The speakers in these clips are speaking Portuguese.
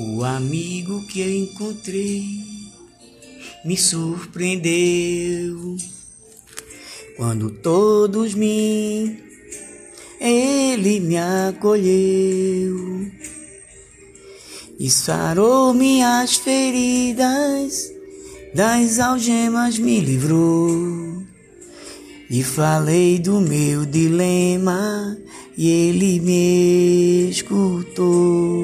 O amigo que eu encontrei me surpreendeu quando todos me ele me acolheu e sarou minhas feridas, das algemas me livrou. E falei do meu dilema e ele me escutou.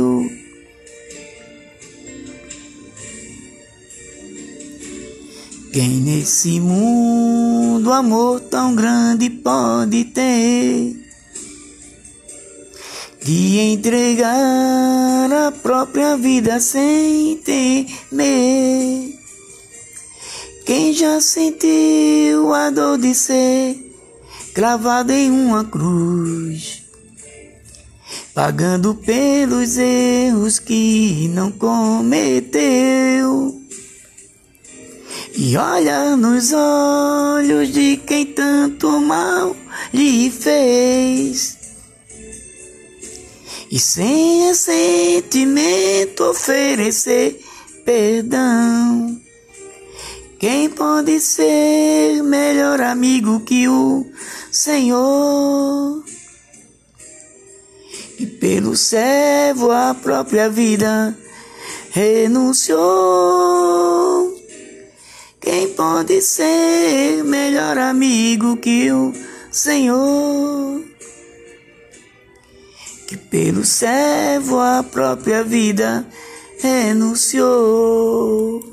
Quem nesse mundo amor tão grande pode ter? De entregar a própria vida sem temer. Quem já sentiu a dor de ser cravado em uma cruz, pagando pelos erros que não cometeu? E olha nos olhos de quem tanto mal lhe fez. E sem sentimento oferecer perdão. Quem pode ser melhor amigo que o Senhor? E pelo servo a própria vida renunciou. Pode ser melhor amigo que o Senhor? Que pelo servo a própria vida renunciou.